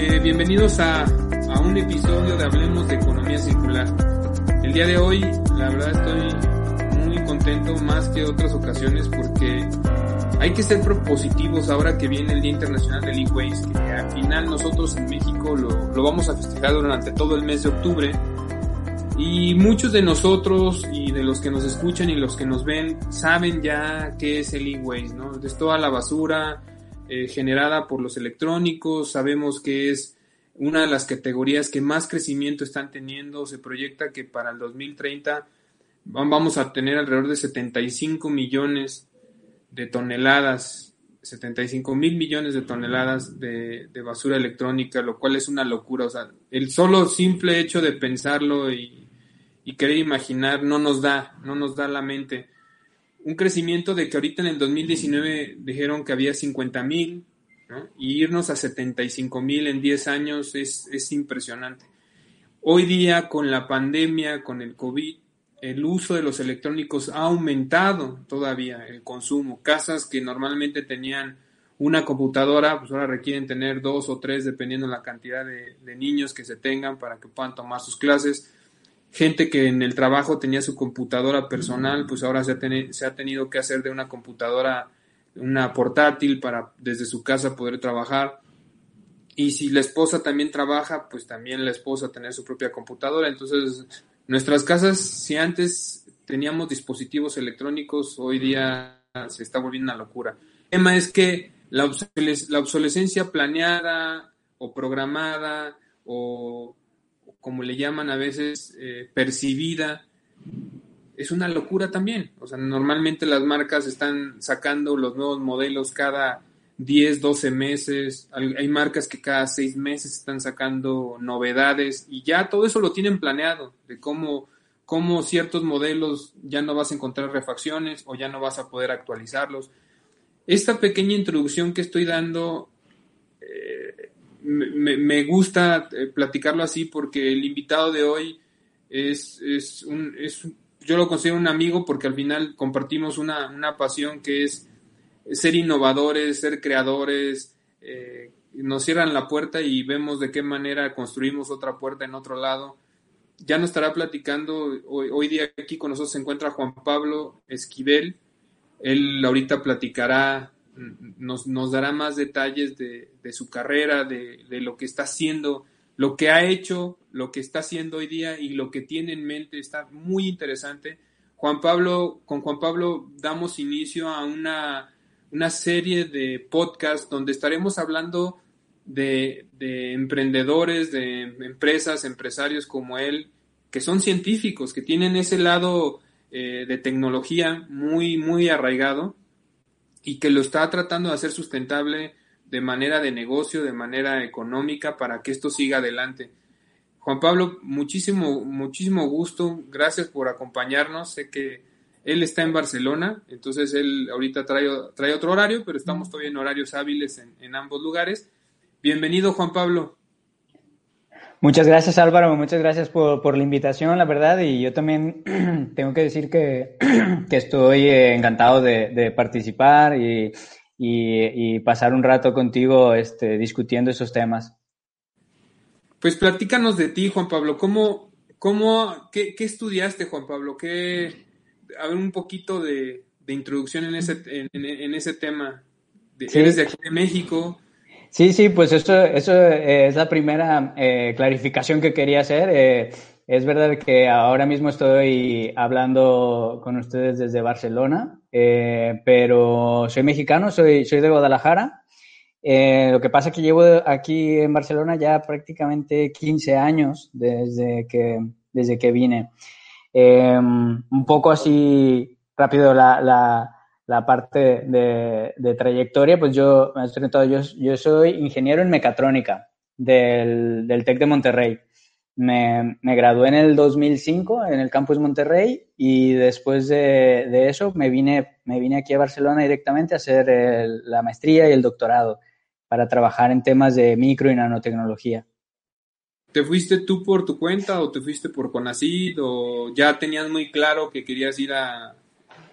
Eh, bienvenidos a, a, un episodio de Hablemos de Economía Circular. El día de hoy, la verdad, estoy muy contento más que otras ocasiones porque hay que ser propositivos ahora que viene el Día Internacional del E-Waste, que al final nosotros en México lo, lo vamos a festejar durante todo el mes de octubre. Y muchos de nosotros y de los que nos escuchan y los que nos ven saben ya qué es el e-waste, ¿no? Es toda la basura, eh, generada por los electrónicos. Sabemos que es una de las categorías que más crecimiento están teniendo. Se proyecta que para el 2030 vamos a tener alrededor de 75 millones de toneladas, 75 mil millones de toneladas de, basura electrónica, lo cual es una locura. O sea, el solo simple hecho de pensarlo y, y querer imaginar no nos da, no nos da la mente un crecimiento de que ahorita en el 2019 dijeron que había 50 mil, ¿no? y irnos a 75 mil en 10 años es, es impresionante. Hoy día, con la pandemia, con el COVID, el uso de los electrónicos ha aumentado todavía el consumo. Casas que normalmente tenían una computadora, pues ahora requieren tener dos o tres dependiendo de la cantidad de niños que se tengan para que puedan tomar sus clases gente que en el trabajo tenía su computadora personal, pues ahora se ha, tenido que hacer de una computadora una portátil para desde su casa poder trabajar. Y si la esposa también trabaja, pues también la esposa tener su propia computadora. Entonces, nuestras casas, si antes teníamos dispositivos electrónicos, hoy día se está volviendo una locura. El tema es que la, la obsolescencia planeada o programada o como le llaman a veces, eh, percibida, es una locura también. O sea, normalmente las marcas están sacando los nuevos modelos cada 10, 12 meses. Hay marcas que cada 6 meses están sacando novedades y ya todo eso lo tienen planeado, de cómo, cómo ciertos modelos ya no vas a encontrar refacciones o ya no vas a poder actualizarlos. Esta pequeña introducción que estoy dando me, gusta eh, platicarlo así porque el invitado de hoy es, es, un, es, yo lo considero un amigo porque al final compartimos una, una pasión que es ser innovadores, ser creadores, eh, nos cierran la puerta y vemos de qué manera construimos otra puerta en otro lado. Ya nos estará platicando, hoy, hoy día aquí con nosotros se encuentra Juan Pablo Esquivel, él ahorita platicará nos, nos dará más detalles de, su carrera, de, lo que está haciendo, lo que ha hecho, lo que está haciendo hoy día y lo que tiene en mente. Está muy interesante. Juan Pablo, con Juan Pablo damos inicio a una, una serie de podcasts donde estaremos hablando de, de emprendedores, de empresas, empresarios como él, que son científicos, que tienen ese lado eh, de tecnología muy, muy arraigado y que lo está tratando de hacer sustentable de manera de negocio, de manera económica, para que esto siga adelante. Juan Pablo, muchísimo, muchísimo gusto, gracias por acompañarnos. Sé que él está en Barcelona, entonces él ahorita trae, trae otro horario, pero estamos todavía en horarios hábiles en, en ambos lugares. Bienvenido, Juan Pablo. Muchas gracias Álvaro, muchas gracias por, por, la invitación, la verdad, y yo también tengo que decir que, que estoy encantado de, de participar y, y, y, pasar un rato contigo este, discutiendo esos temas. Pues platícanos de ti, Juan Pablo, ¿cómo, cómo, qué, qué estudiaste, Juan Pablo? ¿Qué, a ver, un poquito de, de introducción en ese, en, en ese tema. De, sí. Eres de aquí de México, Sí, sí, pues eso, eso es la primera eh, clarificación que quería hacer. Eh, es verdad que ahora mismo estoy hablando con ustedes desde Barcelona, eh, pero soy mexicano, soy, soy de Guadalajara. lo que pasa es que llevo aquí en Barcelona ya prácticamente 15 años desde que, desde que vine. un poco así rápido la, la la parte de, de trayectoria, pues yo, yo, yo soy ingeniero en mecatrónica del, del TEC de Monterrey. Me, me, gradué en el 2005 en el campus Monterrey y después de, de eso me vine, me vine aquí a Barcelona directamente a hacer la maestría y el doctorado para trabajar en temas de micro y nanotecnología. ¿Te fuiste tú por tu cuenta o te fuiste por Conacid o ya tenías muy claro que querías ir a,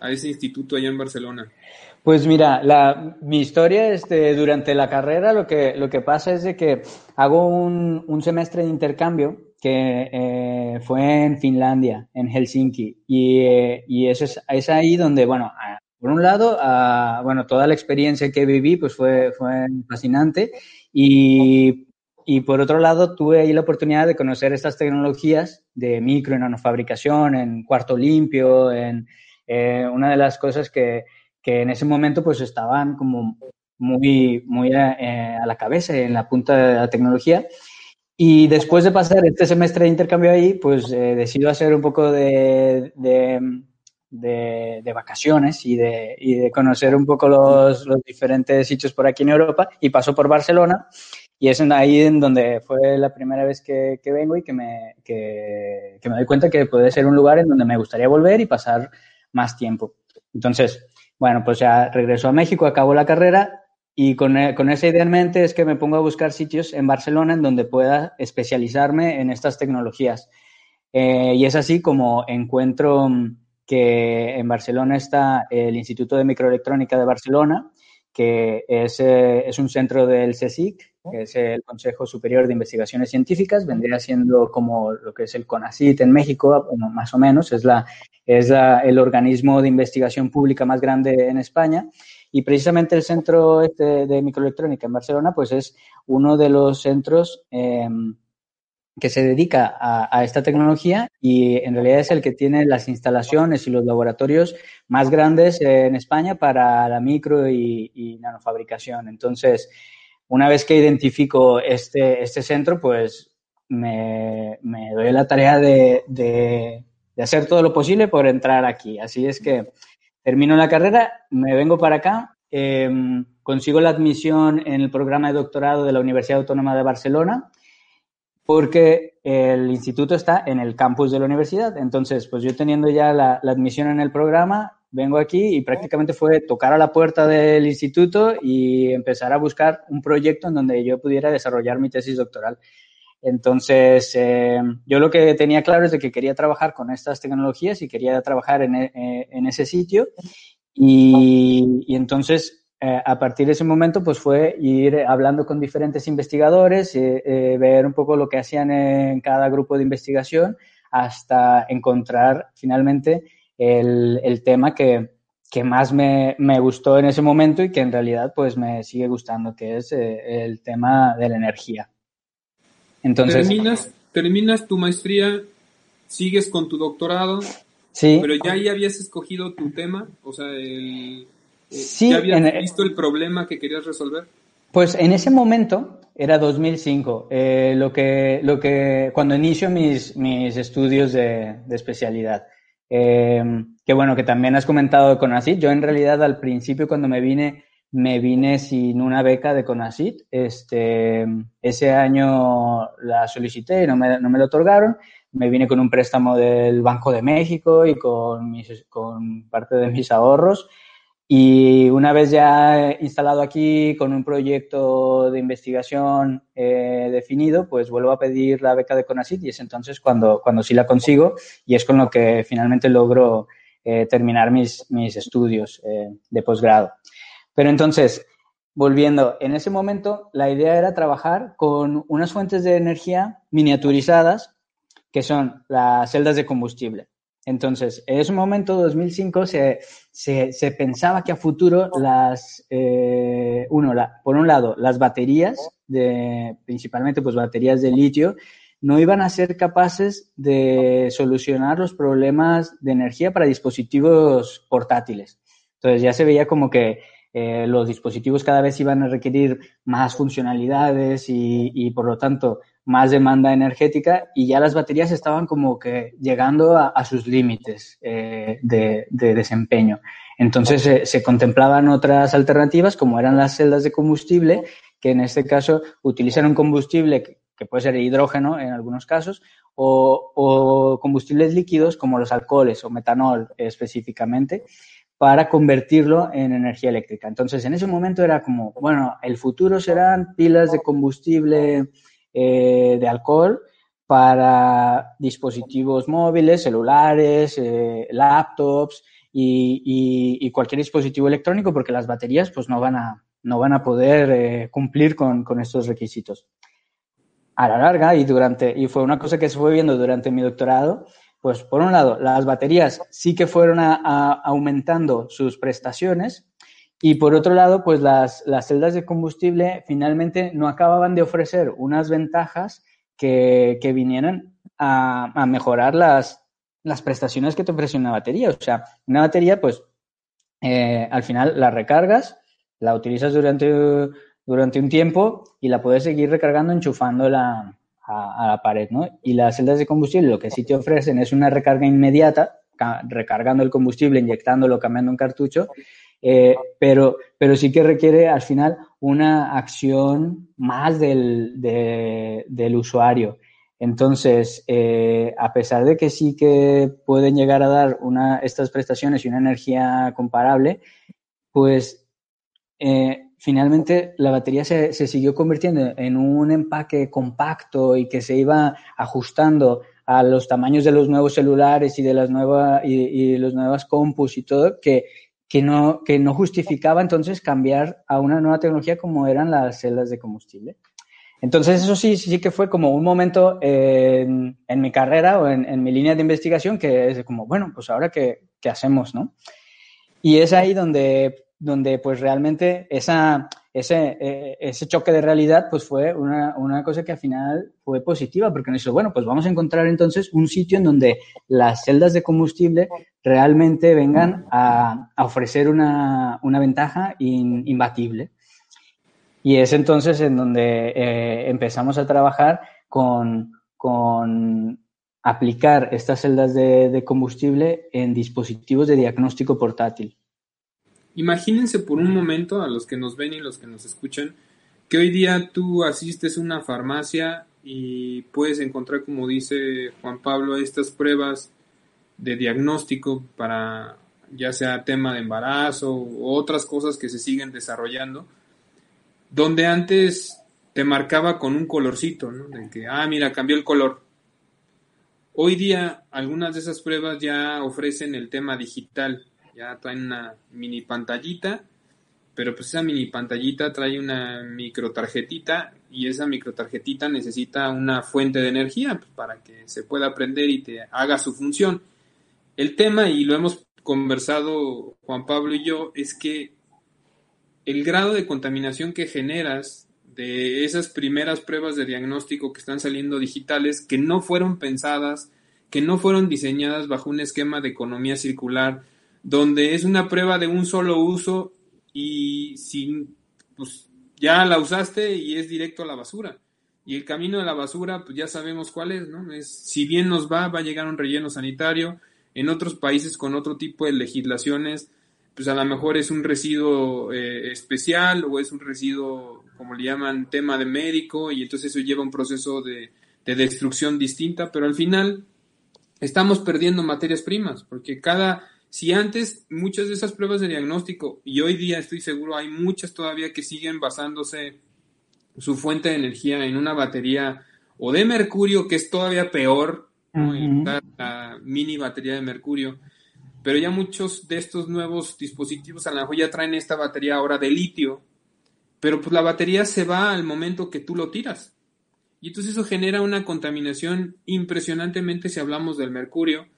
a ese instituto allá en Barcelona? Pues mira, mi historia este, durante la carrera lo que, lo que pasa es de que hago un, un semestre de intercambio que eh, fue en Finlandia, en Helsinki, y, eh, y eso es, es, ahí donde, bueno, por un lado, bueno, toda la experiencia que viví pues fue, fue fascinante y, y por otro lado tuve ahí la oportunidad de conocer estas tecnologías de micro y nanofabricación en cuarto limpio, en eh, una de las cosas que que en ese momento pues estaban como muy, muy eh, a la cabeza, en la punta de la tecnología. Y después de pasar este semestre de intercambio ahí, pues eh, decido hacer un poco de, de, de, vacaciones y de, y de conocer un poco los, los, diferentes sitios por aquí en Europa y paso por Barcelona y es ahí en donde fue la primera vez que, que vengo y que me, que, que me doy cuenta que puede ser un lugar en donde me gustaría volver y pasar más tiempo. Entonces, bueno, pues ya regreso a México, acabo la carrera y con, eh, con, esa idea en mente es que me pongo a buscar sitios en Barcelona en donde pueda especializarme en estas tecnologías. Eh, y es así como encuentro mm, que en Barcelona está el Instituto de Microelectrónica de Barcelona, que es, eh, es un centro del CSIC, que es el Consejo Superior de Investigaciones Científicas, vendría siendo como lo que es el CONACIT en México, más o menos, es, la, es la, el organismo de investigación pública más grande en España. Y precisamente el Centro este de Microelectrónica en Barcelona, pues es uno de los centros eh, que se dedica a, a, esta tecnología y en realidad es el que tiene las instalaciones y los laboratorios más grandes en España para la micro y, y nanofabricación. Entonces, una vez que identifico este, este centro, pues me, me doy la tarea de, de, de, hacer todo lo posible por entrar aquí. Así es que termino la carrera, me vengo para acá, eh, consigo la admisión en el programa de doctorado de la Universidad Autónoma de Barcelona porque el instituto está en el campus de la universidad. Entonces, pues yo teniendo ya la, la, admisión en el programa, vengo aquí y prácticamente fue tocar a la puerta del instituto y empezar a buscar un proyecto en donde yo pudiera desarrollar mi tesis doctoral. Entonces, eh, yo lo que tenía claro es de que quería trabajar con estas tecnologías y quería trabajar en, eh, en ese sitio. Y, y entonces eh, a partir de ese momento, pues fue ir hablando con diferentes investigadores, eh, eh, ver un poco lo que hacían en cada grupo de investigación, hasta encontrar finalmente el, el tema que, que más me, me, gustó en ese momento y que en realidad pues me sigue gustando, que es el tema de la energía. Entonces, terminas, terminas tu maestría, sigues con tu doctorado, sí. pero ya ahí habías escogido tu tema, o sea, el, Sí, ¿Ya habías en, visto el problema que querías resolver? Pues en ese momento era 2005, eh, lo que, lo que, cuando inicio mis, mis estudios de, de especialidad. Eh, que bueno, que también has comentado de CONACIT. Yo en realidad al principio cuando me vine, me vine sin una beca de CONACIT. Este, ese año la solicité y no me, no me lo otorgaron. Me vine con un préstamo del Banco de México y con, mis, con parte de mis ahorros. Y una vez ya instalado aquí con un proyecto de investigación eh, definido, pues vuelvo a pedir la beca de CONACYT y es entonces cuando, cuando sí la consigo y es con lo que finalmente logro eh, terminar mis, mis estudios eh, de posgrado. Pero entonces, volviendo, en ese momento la idea era trabajar con unas fuentes de energía miniaturizadas que son las celdas de combustible. Entonces, en ese momento, 2005, se, se, se pensaba que a futuro las, eh, uno, la, por un lado, las baterías, de, principalmente pues baterías de litio, no iban a ser capaces de solucionar los problemas de energía para dispositivos portátiles. Entonces ya se veía como que eh, los dispositivos cada vez iban a requerir más funcionalidades y, y por lo tanto más demanda energética y ya las baterías estaban como que llegando a, a sus límites eh, de, de, desempeño. Entonces eh, se contemplaban otras alternativas como eran las celdas de combustible, que en este caso utilizan un combustible que, que puede ser hidrógeno en algunos casos, o, o, combustibles líquidos como los alcoholes o metanol específicamente, para convertirlo en energía eléctrica. Entonces en ese momento era como, bueno, el futuro serán pilas de combustible eh, de alcohol para dispositivos móviles, celulares, eh, laptops y, cualquier dispositivo electrónico porque las baterías pues no van a, no van a poder eh, cumplir con, con, estos requisitos. A la larga, y, durante, y fue una cosa que se fue viendo durante mi doctorado, pues por un lado, las baterías sí que fueron aumentando sus prestaciones y por otro lado, pues las, las celdas de combustible finalmente no acababan de ofrecer unas ventajas que, que vinieran a, a mejorar las, las prestaciones que te ofrece una batería. O sea, una batería, pues, eh, al final la recargas, la utilizas durante, durante un tiempo y la puedes seguir recargando enchufándola a, a la pared, ¿no? Y las celdas de combustible lo que sí te ofrecen es una recarga inmediata, recargando el combustible, inyectándolo, cambiando un cartucho, eh, pero, pero sí que requiere al final una acción más del, del usuario. Entonces, eh, a pesar de que sí que pueden llegar a dar una, estas prestaciones y una energía comparable, pues eh, finalmente la batería se, se, siguió convirtiendo en un empaque compacto y que se iba ajustando a los tamaños de los nuevos celulares y de las nuevas y, y los nuevas compus y todo, que, que, no, que no justificaba entonces cambiar a una nueva tecnología como eran las celdas de combustible. Entonces, eso sí, sí que fue como un momento en, en mi carrera o en, en, mi línea de investigación que es como, bueno, pues ahora qué, qué hacemos, ¿no? Y es ahí donde, donde pues realmente ese, eh, ese choque de realidad pues fue una, una, cosa que al final fue positiva, porque nos dijo, bueno, pues vamos a encontrar entonces un sitio en donde las celdas de combustible realmente vengan a, ofrecer una, una ventaja in, imbatible. Y es entonces en donde eh, empezamos a trabajar con, con aplicar estas celdas de, combustible en dispositivos de diagnóstico portátil. Imagínense por un momento a los que nos ven y los que nos escuchan que hoy día tú asistes a una farmacia y puedes encontrar, como dice Juan Pablo, estas pruebas de diagnóstico para ya sea tema de embarazo u otras cosas que se siguen desarrollando donde antes te marcaba con un colorcito. De que, ah, mira, cambió el color. Hoy día algunas de esas pruebas ya ofrecen el tema digital, ya traen una mini pantallita, pero pues esa mini pantallita trae una micro tarjetita y esa micro tarjetita necesita una fuente de energía pues, para que se pueda prender y te haga su función. El tema, y lo hemos conversado Juan Pablo y yo, es que el grado de contaminación que generas de esas primeras pruebas de diagnóstico que están saliendo digitales, que no fueron pensadas, que no fueron diseñadas bajo un esquema de economía circular, donde es una prueba de un solo uso y sin, pues ya la usaste y es directo a la basura. Y el camino de la basura, pues ya sabemos cuál es, ¿no? Es, si bien nos va, va a llegar un relleno sanitario. En otros países con otro tipo de legislaciones, pues a lo mejor es un residuo eh, especial o es un residuo, como le llaman, tema de médico y entonces eso lleva un proceso de, de destrucción distinta, pero al final estamos perdiendo materias primas, porque cada, si antes muchas de esas pruebas de diagnóstico, y hoy día estoy seguro hay muchas todavía que siguen basándose su fuente de energía en una batería o de mercurio, que es todavía peor, ¿no? la mini batería de mercurio, pero ya muchos de estos nuevos dispositivos a lo mejor ya traen esta batería ahora de litio, pero pues la batería se va al momento que tú lo tiras. Y entonces eso genera una contaminación impresionantemente si hablamos del mercurio,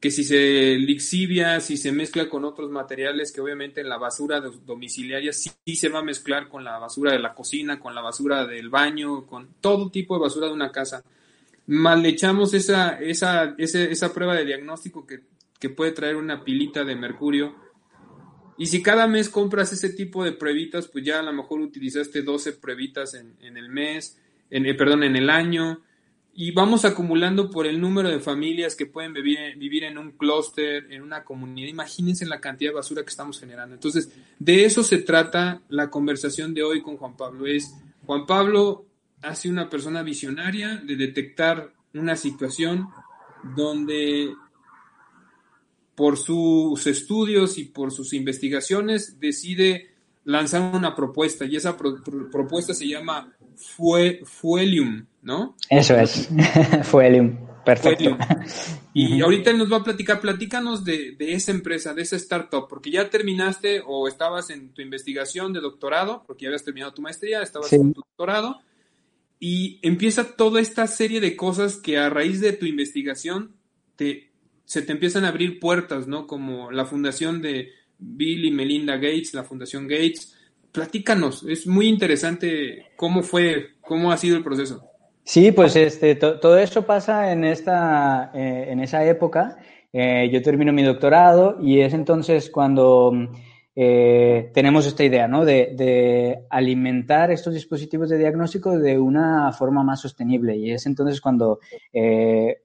que si se lixivia, si se mezcla con otros materiales, que obviamente en la basura domiciliaria sí, se va a mezclar con la basura de la cocina, con la basura del baño, con todo tipo de basura de una casa. Mal echamos esa, esa, esa, esa prueba de diagnóstico que que puede traer una pilita de mercurio. Y si cada mes compras ese tipo de pruebitas, pues ya a lo mejor utilizaste 12 pruebitas en, en el mes, en, eh, perdón, en el año. Y vamos acumulando por el número de familias que pueden vivir, vivir en un clúster, en una comunidad. Imagínense la cantidad de basura que estamos generando. Entonces, de eso se trata la conversación de hoy con Juan Pablo. Es, Juan Pablo hace una persona visionaria de detectar una situación donde por sus estudios y por sus investigaciones, decide lanzar una propuesta y esa pro propuesta se llama Fue Fuelium, ¿no? Eso es, Fuelium. Perfecto. Y ahorita nos va a platicar, platícanos de, esa empresa, de esa startup, porque ya terminaste o estabas en tu investigación de doctorado, porque ya habías terminado tu maestría, estabas en tu doctorado, y empieza toda esta serie de cosas que a raíz de tu investigación te, se te empiezan a abrir puertas, ¿no? Como la fundación de Bill y Melinda Gates, la fundación Gates. Platícanos, es muy interesante cómo fue, cómo ha sido el proceso. Sí, pues este, todo eso pasa en, esta, eh, en esa época. Eh, yo termino mi doctorado y es entonces cuando eh, tenemos esta idea ¿no? de, alimentar estos dispositivos de diagnóstico de una forma más sostenible. Y es entonces cuando,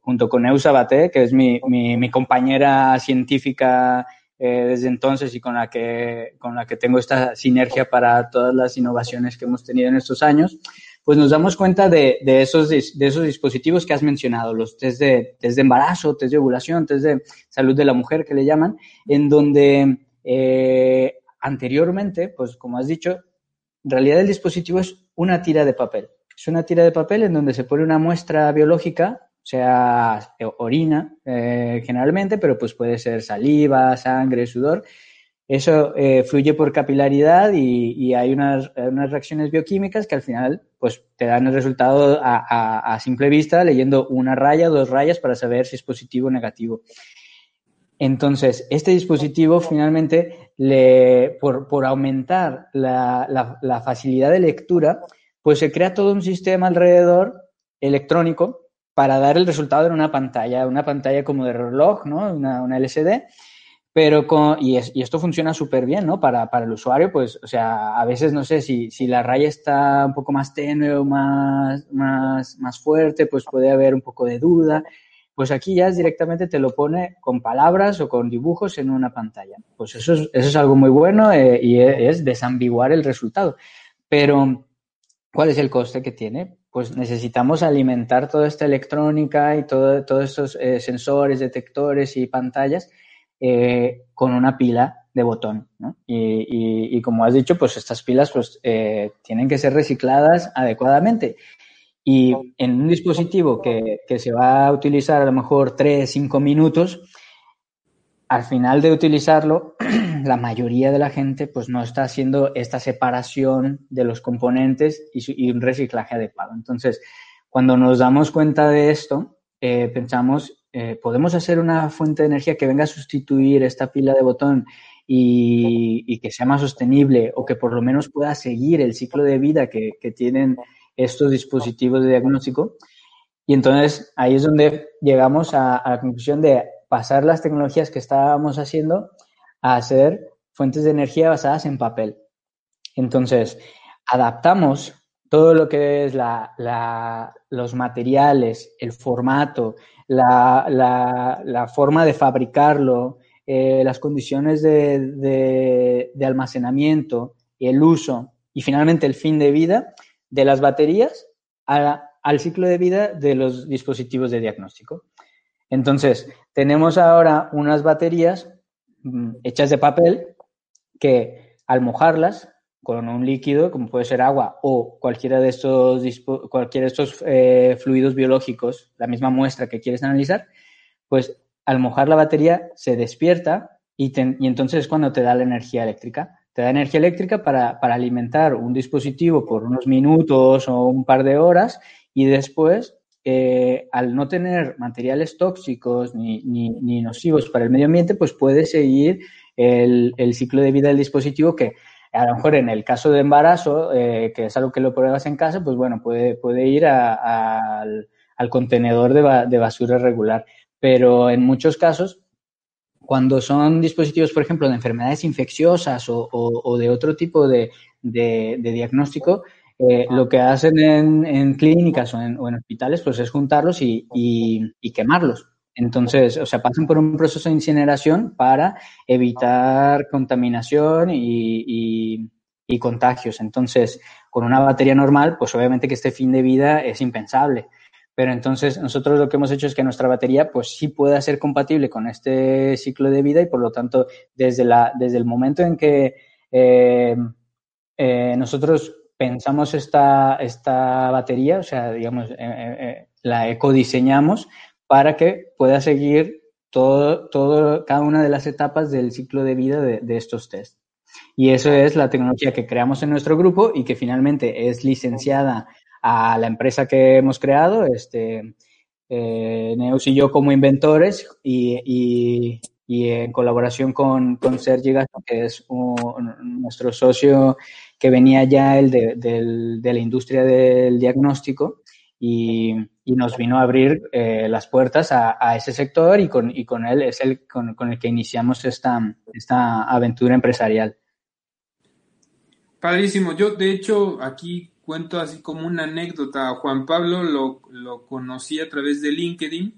junto con Eusa Baté, que es mi, mi, mi compañera científica desde entonces y con la, que, con la que tengo esta sinergia para todas las innovaciones que hemos tenido en estos años, pues nos damos cuenta de, esos, de esos dispositivos que has mencionado, los test de, test de embarazo, test de ovulación, test de salud de la mujer que le llaman, en donde eh, anteriormente, pues como has dicho, en realidad el dispositivo es una tira de papel. Es una tira de papel en donde se pone una muestra biológica, sea, orina eh, generalmente, pero pues puede ser saliva, sangre, sudor, eso eh, fluye por capilaridad y, hay unas, reacciones bioquímicas que al final pues, te dan el resultado a, simple vista leyendo una raya, dos rayas para saber si es positivo o negativo. Entonces, este dispositivo finalmente, le, por, aumentar la, facilidad de lectura, pues se crea todo un sistema alrededor electrónico para dar el resultado en una pantalla, una pantalla como de reloj, ¿no? una, una LCD, pero con, y, y esto funciona súper bien, ¿no? Para, para, el usuario, pues, o sea, a veces no sé si, si la raya está un poco más tenue o más, más, más fuerte, pues puede haber un poco de duda. Pues aquí ya es directamente te lo pone con palabras o con dibujos en una pantalla. Pues eso es, eso es algo muy bueno eh, y es desambiguar el resultado. Pero, ¿cuál es el coste que tiene? Pues necesitamos alimentar toda esta electrónica y todo, todos estos eh, sensores, detectores y pantallas eh, con una pila de botón. Y, y, como has dicho, pues estas pilas pues, eh, tienen que ser recicladas adecuadamente. Y en un dispositivo que, que, se va a utilizar a lo mejor 3, 5 minutos, al final de utilizarlo, la mayoría de la gente pues no está haciendo esta separación de los componentes y, un reciclaje adecuado. Entonces, cuando nos damos cuenta de esto, eh, pensamos eh, podemos hacer una fuente de energía que venga a sustituir esta pila de botón y, que sea más sostenible o que por lo menos pueda seguir el ciclo de vida que, tienen estos dispositivos de diagnóstico. Y entonces ahí es donde llegamos a, la conclusión de pasar las tecnologías que estábamos haciendo a hacer fuentes de energía basadas en papel. Entonces, adaptamos todo lo que es los materiales, el formato, la, forma de fabricarlo, eh, las condiciones de, almacenamiento y el uso y finalmente el fin de vida de las baterías al ciclo de vida de los dispositivos de diagnóstico. Entonces, tenemos ahora unas baterías mm, hechas de papel que al mojarlas con un líquido, como puede ser agua o cualquiera de estos, cualquiera estos eh, fluidos biológicos, la misma muestra que quieres analizar, pues al mojar la batería se despierta y, y entonces es cuando te da la energía eléctrica. Te da energía eléctrica para, para, alimentar un dispositivo por unos minutos o un par de horas y después, al no tener materiales tóxicos ni, ni, ni, nocivos para el medio ambiente, pues puede seguir el, el ciclo de vida del dispositivo que a lo mejor en el caso de embarazo, eh, que es algo que lo pruebas en casa, pues bueno, puede, puede ir al, contenedor de, basura regular. Pero en muchos casos, cuando son dispositivos, por ejemplo, de enfermedades infecciosas o, de otro tipo de, diagnóstico, eh, lo que hacen en, clínicas o en, hospitales, pues es juntarlos y, y quemarlos. Entonces, o sea, pasan por un proceso de incineración para evitar contaminación y, contagios. Entonces, con una batería normal, pues obviamente que este fin de vida es impensable. Pero entonces nosotros lo que hemos hecho es que nuestra batería pues sí pueda ser compatible con este ciclo de vida y por lo tanto desde, la, desde el momento en que eh, eh, nosotros pensamos esta, esta batería, o sea, digamos, eh, la ecodiseñamos, para que pueda seguir todo, todo, cada una de las etapas del ciclo de vida de, de estos test. Y eso es la tecnología que creamos en nuestro grupo y que finalmente es licenciada a la empresa que hemos creado, este, eh, Neus y yo como inventores y, y, en colaboración con, con Sergi Gasto, que es nuestro socio que venía ya el de, de, la industria del diagnóstico y, y nos vino a abrir eh, las puertas a, a, ese sector y con, y con él es el con, con el que iniciamos esta, esta aventura empresarial. Padrísimo. Yo, de hecho, aquí cuento así como una anécdota. Juan Pablo lo, lo conocí a través de LinkedIn.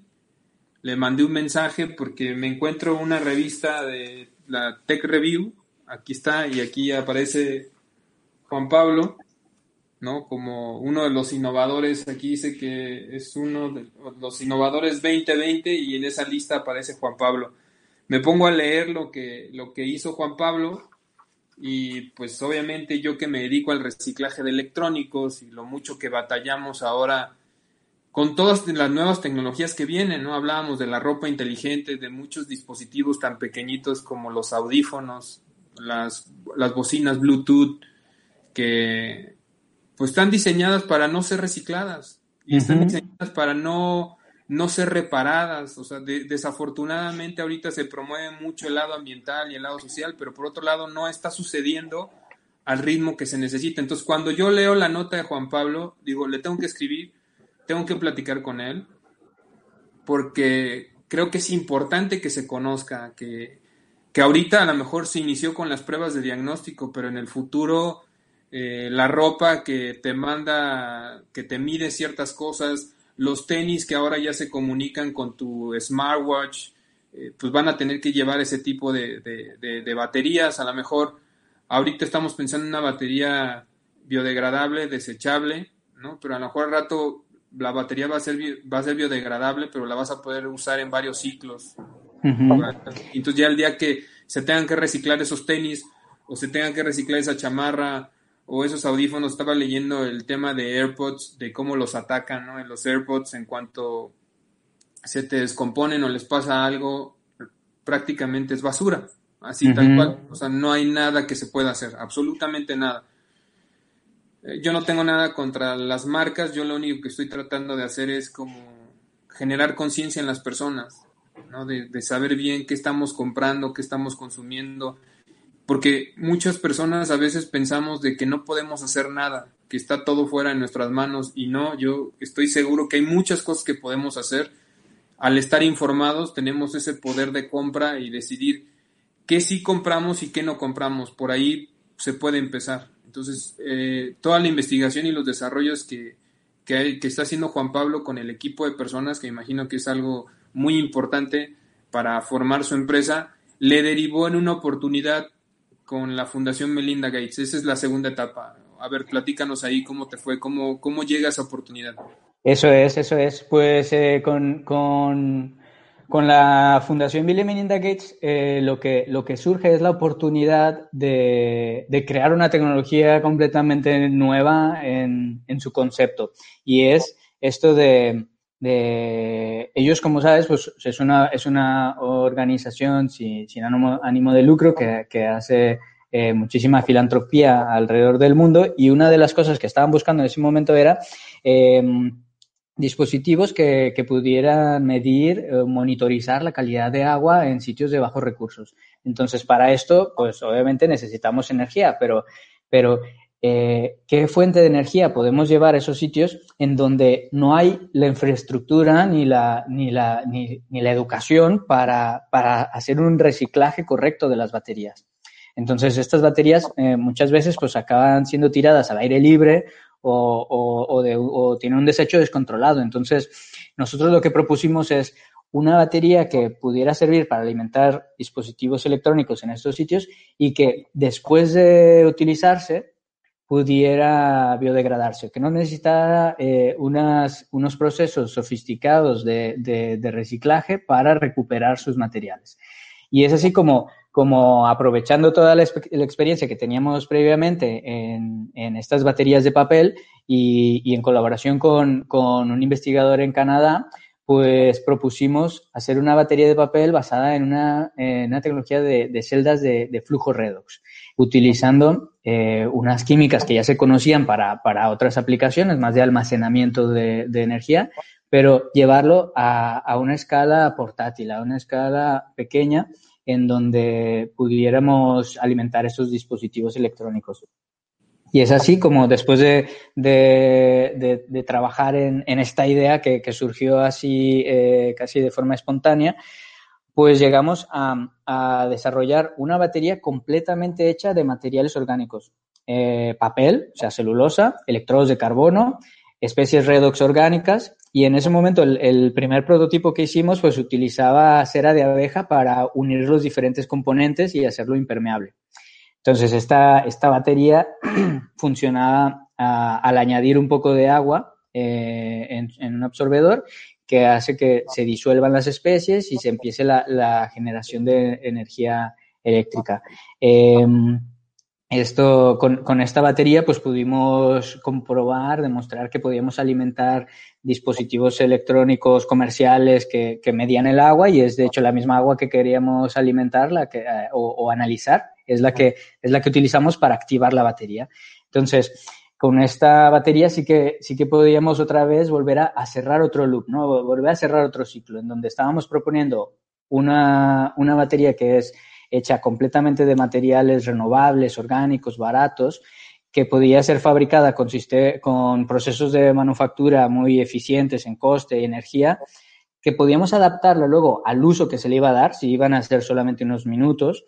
Le mandé un mensaje porque me encuentro una revista de la Tech Review. Aquí está y aquí aparece Juan Pablo, ¿no? Como uno de los innovadores. Aquí dice que es uno de los innovadores 2020 y en esa lista aparece Juan Pablo. Me pongo a leer lo que, lo que hizo Juan Pablo y pues obviamente yo que me dedico al reciclaje de electrónicos y lo mucho que batallamos ahora con todas las nuevas tecnologías que vienen, ¿no? Hablábamos de la ropa inteligente, de muchos dispositivos tan pequeñitos como los audífonos, las, las bocinas Bluetooth, que pues están diseñadas para no ser recicladas y están diseñadas para no no ser reparadas. O sea, desafortunadamente ahorita se promueve mucho el lado ambiental y el lado social, pero por otro lado no está sucediendo al ritmo que se necesita. Entonces, cuando yo leo la nota de Juan Pablo, digo, le tengo que escribir, tengo que platicar con él, porque creo que es importante que se conozca, que, que ahorita a lo mejor se inició con las pruebas de diagnóstico, pero en el futuro eh, la ropa que te manda, que te mide ciertas cosas, los tenis que ahora ya se comunican con tu smartwatch, eh, pues van a tener que llevar ese tipo de, de, baterías. A lo mejor ahorita estamos pensando en una batería biodegradable, desechable, ¿no? Pero a lo mejor al rato la batería va a ser, va a ser biodegradable, pero la vas a poder usar en varios ciclos. Entonces ya el día que se tengan que reciclar esos tenis o se tengan que reciclar esa chamarra o esos audífonos, estaba leyendo el tema de AirPods, de cómo los atacan, ¿no? En los AirPods, en cuanto se te descomponen o les pasa algo, prácticamente es basura, así tal cual. O sea, no hay nada que se pueda hacer, absolutamente nada. Eh, yo no tengo nada contra las marcas, yo lo único que estoy tratando de hacer es como generar conciencia en las personas, ¿no? De, de saber bien qué estamos comprando, qué estamos consumiendo, porque muchas personas a veces pensamos de que no podemos hacer nada, que está todo fuera de nuestras manos y no, yo estoy seguro que hay muchas cosas que podemos hacer. Al estar informados tenemos ese poder de compra y decidir qué sí compramos y qué no compramos. Por ahí se puede empezar. Entonces, eh, toda la investigación y los desarrollos que, que, que está haciendo Juan Pablo con el equipo de personas, que imagino que es algo muy importante para formar su empresa, le derivó en una oportunidad con la Fundación Melinda Gates. Esa es la segunda etapa. A ver, platícanos ahí cómo te fue, cómo, cómo llega esa oportunidad. Eso es, eso es. Pues eh, con, con, con, la Fundación Bill Melinda Gates eh, lo, que, lo que surge es la oportunidad de, de crear una tecnología completamente nueva en, en, su concepto. Y es esto de, de ellos, como sabes, pues es una, es una organización sin, ánimo, de lucro que, hace eh, muchísima filantropía alrededor del mundo y una de las cosas que estaban buscando en ese momento era eh, dispositivos que, que, pudieran medir, eh, monitorizar la calidad de agua en sitios de bajos recursos. Entonces, para esto, pues obviamente necesitamos energía, pero, pero eh, qué fuente de energía podemos llevar a esos sitios en donde no hay la infraestructura ni la, ni la, ni, la educación para, para, hacer un reciclaje correcto de las baterías. Entonces, estas baterías eh, muchas veces pues acaban siendo tiradas al aire libre o, o, o, de, o tienen un desecho descontrolado. Entonces, nosotros lo que propusimos es una batería que pudiera servir para alimentar dispositivos electrónicos en estos sitios y que después de utilizarse pudiera biodegradarse, que no necesitara eh, unas, unos procesos sofisticados de, de, reciclaje para recuperar sus materiales. Y es así como, como aprovechando toda la, experiencia que teníamos previamente en, en estas baterías de papel y, y en colaboración con, con, un investigador en Canadá, pues propusimos hacer una batería de papel basada en una, tecnología de, celdas de, flujo redox, utilizando eh, unas químicas que ya se conocían para, otras aplicaciones, más de almacenamiento de, energía, pero llevarlo a, a, una escala portátil, a una escala pequeña, en donde pudiéramos alimentar estos dispositivos electrónicos. Y es así como después de, de, trabajar en, en, esta idea que, que surgió así eh, casi de forma espontánea, pues llegamos a, desarrollar una batería completamente hecha de materiales orgánicos. Eh, papel, o sea, celulosa, electrodos de carbono, especies redox orgánicas y en ese momento el, primer prototipo que hicimos pues utilizaba cera de abeja para unir los diferentes componentes y hacerlo impermeable. Entonces, esta, esta batería funcionaba al añadir un poco de agua eh, en, un absorbedor que hace que se disuelvan las especies y se empiece la, generación de energía eléctrica. Em, esto, con, esta batería, pues pudimos comprobar, demostrar que podíamos alimentar dispositivos electrónicos comerciales que, medían el agua y es de hecho la misma agua que queríamos alimentar eh, o analizar es la que, es la que utilizamos para activar la batería. Entonces, con esta batería sí que, sí que podíamos otra vez volver a, cerrar otro loop, ¿no? Volver a cerrar otro ciclo, en donde estábamos proponiendo una, una batería que es hecha completamente de materiales renovables, orgánicos, baratos, que podía ser fabricada con, procesos de manufactura muy eficientes en coste y energía, que podíamos adaptarla luego al uso que se le iba a dar, si iban a ser solamente unos minutos,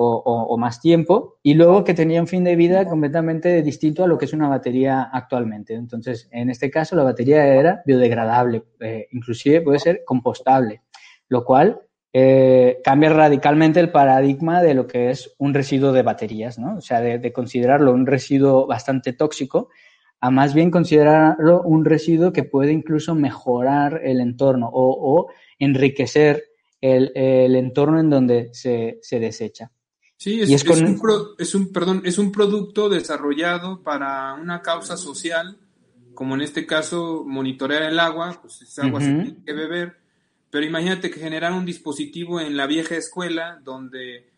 o, más tiempo, y luego que tenía un fin de vida completamente distinto a lo que es una batería actualmente. Entonces, en este caso, la batería era biodegradable, eh, inclusive puede ser compostable, lo cual eh, cambia radicalmente el paradigma de lo que es un residuo de baterías, ¿no? O sea, de, considerarlo un residuo bastante tóxico a más bien considerarlo un residuo que puede incluso mejorar el entorno o, enriquecer el, el, entorno en donde se, se desecha. Sí, es, un es, un, perdón, es un producto desarrollado para una causa social, como en este caso monitorear el agua, pues es agua sin que beber, pero imagínate que generar un dispositivo en la vieja escuela donde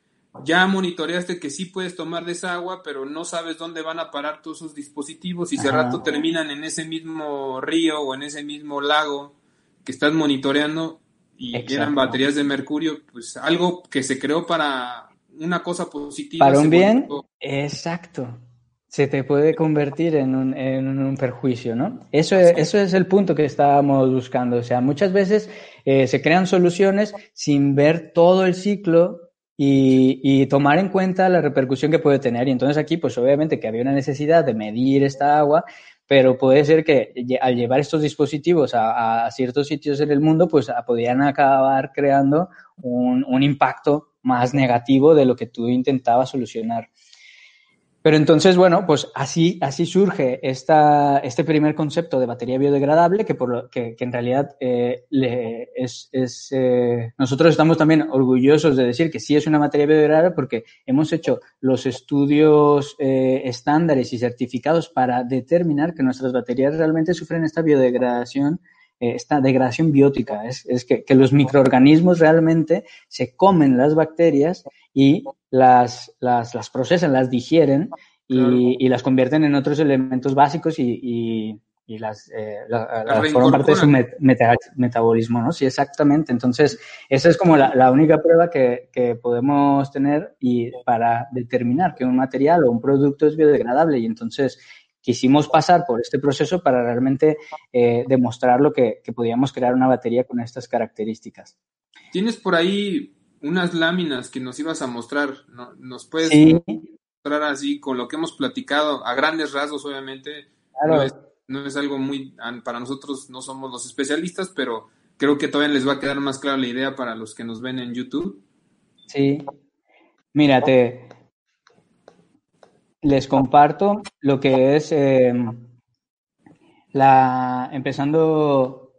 ya monitoreaste que sí puedes tomar de esa agua, pero no sabes dónde van a parar todos esos dispositivos y si rato terminan en ese mismo río o en ese mismo lago que estás monitoreando y eran baterías de mercurio, pues algo que se creó para una cosa positiva. Para un bien, exacto. Se te puede convertir en un, en un perjuicio, ¿no? Eso es, eso es el punto que estábamos buscando. O sea, muchas veces eh, se crean soluciones sin ver todo el ciclo y, y, tomar en cuenta la repercusión que puede tener. Y entonces aquí, pues obviamente que había una necesidad de medir esta agua, pero puede ser que al llevar estos dispositivos a, a ciertos sitios en el mundo, pues podían acabar creando un, un impacto más negativo de lo que tú intentabas solucionar. Pero entonces, bueno, pues así, así surge esta, este primer concepto de batería biodegradable, que, por lo, que, en realidad eh, es, eh, nosotros estamos también orgullosos de decir que sí es una batería biodegradable porque hemos hecho los estudios eh, estándares y certificados para determinar que nuestras baterías realmente sufren esta biodegradación esta degradación biótica, es, es que, que, los microorganismos realmente se comen las bacterias y las, las, las procesan, las digieren y, y, las convierten en otros elementos básicos y, y, y las, eh, forman parte de su metabolismo, ¿no? Sí, exactamente. Entonces, esa es como la, la única prueba que, que, podemos tener y para determinar que un material o un producto es biodegradable. Y entonces, quisimos pasar por este proceso para realmente eh, demostrar lo que, podíamos crear una batería con estas características. Tienes por ahí unas láminas que nos ibas a mostrar, ¿Nos puedes mostrar así con lo que hemos platicado a grandes rasgos, obviamente? No, es, algo muy, para nosotros no somos los especialistas, pero creo que todavía les va a quedar más clara la idea para los que nos ven en YouTube. Sí. Mírate les comparto lo que es eh, la empezando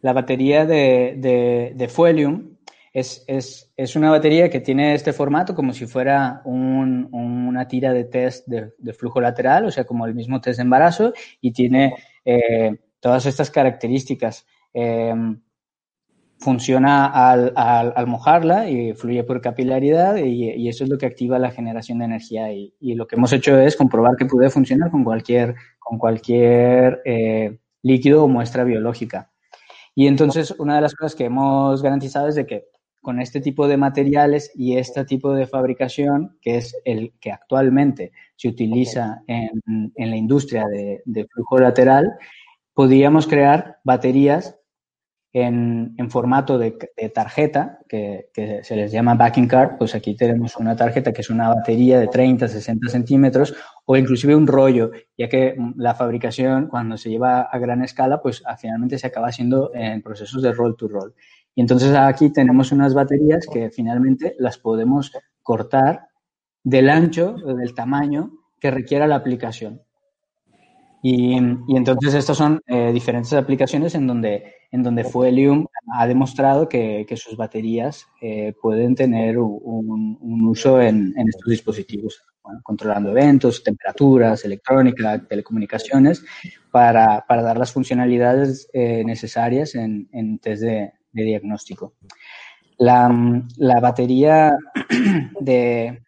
la batería de, de, de Fuelium. Es, es, es, una batería que tiene este formato como si fuera un, una tira de test de, de, flujo lateral, o sea, como el mismo test de embarazo, y tiene eh, todas estas características. em, funciona al, al, mojarla y fluye por capilaridad y, eso es lo que activa la generación de energía y, y, lo que hemos hecho es comprobar que puede funcionar con cualquier, con cualquier eh, líquido o muestra biológica. Y entonces una de las cosas que hemos garantizado es de que con este tipo de materiales y este tipo de fabricación, que es el que actualmente se utiliza en, en la industria de, de flujo lateral, podríamos crear baterías en, formato de, tarjeta, que, se les llama backing card, pues aquí tenemos una tarjeta que es una batería de 30, 60 centímetros o inclusive un rollo, ya que la fabricación cuando se lleva a gran escala, pues finalmente se acaba haciendo en procesos de roll to roll. Y entonces aquí tenemos unas baterías que finalmente las podemos cortar del ancho, del tamaño que requiera la aplicación. Y, y entonces estas son eh, diferentes aplicaciones en donde, en donde Fuelium ha demostrado que, que sus baterías eh, pueden tener un, un uso en, en, estos dispositivos, bueno, controlando eventos, temperaturas, electrónica, telecomunicaciones, para, para dar las funcionalidades eh, necesarias en, en test de, de diagnóstico. La, la batería de,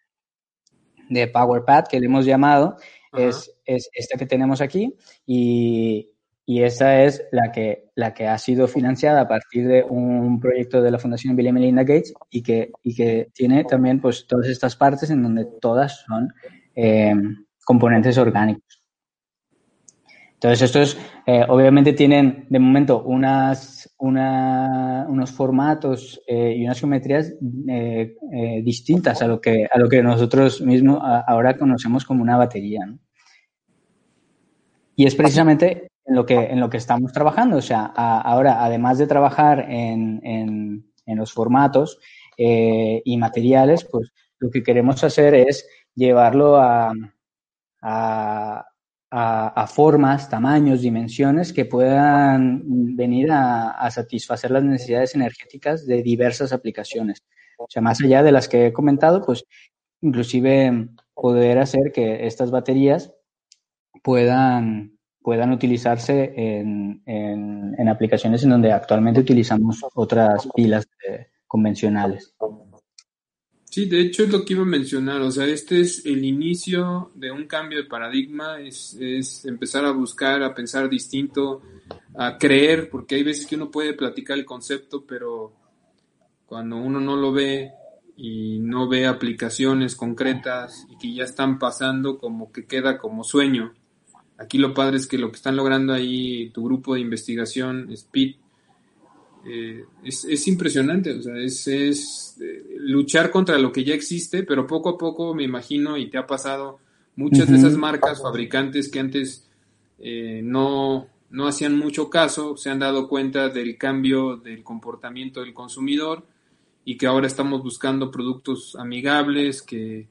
de PowerPad que le hemos llamado es, es, esta que tenemos aquí y, y esa es la que, la que ha sido financiada a partir de un proyecto de la Fundación Bill y Melinda Gates y que, y que tiene también pues todas estas partes en donde todas son eh, componentes orgánicos. Entonces, estos eh, obviamente tienen de momento unas, una, unos formatos eh, y unas geometrías eh, eh, distintas a lo, que, a lo que nosotros mismos ahora conocemos como una batería. Y es precisamente en lo que, en lo que estamos trabajando. O sea, ahora, además de trabajar en, en, en los formatos y materiales, pues lo que queremos hacer es llevarlo a a, formas, tamaños, dimensiones que puedan venir a, satisfacer las necesidades energéticas de diversas aplicaciones. O sea, más allá de las que he comentado, pues inclusive poder hacer que estas baterías puedan, puedan utilizarse en, en, en aplicaciones en donde actualmente utilizamos otras pilas de, convencionales. Sí, de hecho es lo que iba a mencionar, o sea, este es el inicio de un cambio de paradigma, es, es, empezar a buscar, a pensar distinto, a creer, porque hay veces que uno puede platicar el concepto, pero cuando uno no lo ve y no ve aplicaciones concretas y que ya están pasando, como que queda como sueño. Aquí lo padre es que lo que están logrando ahí tu grupo de investigación, SPID, eh, es, es, impresionante, o sea, es, es eh, luchar contra lo que ya existe, pero poco a poco me imagino y te ha pasado muchas uh -huh. de esas marcas, fabricantes que antes eh, no, no hacían mucho caso, se han dado cuenta del cambio del comportamiento del consumidor y que ahora estamos buscando productos amigables que,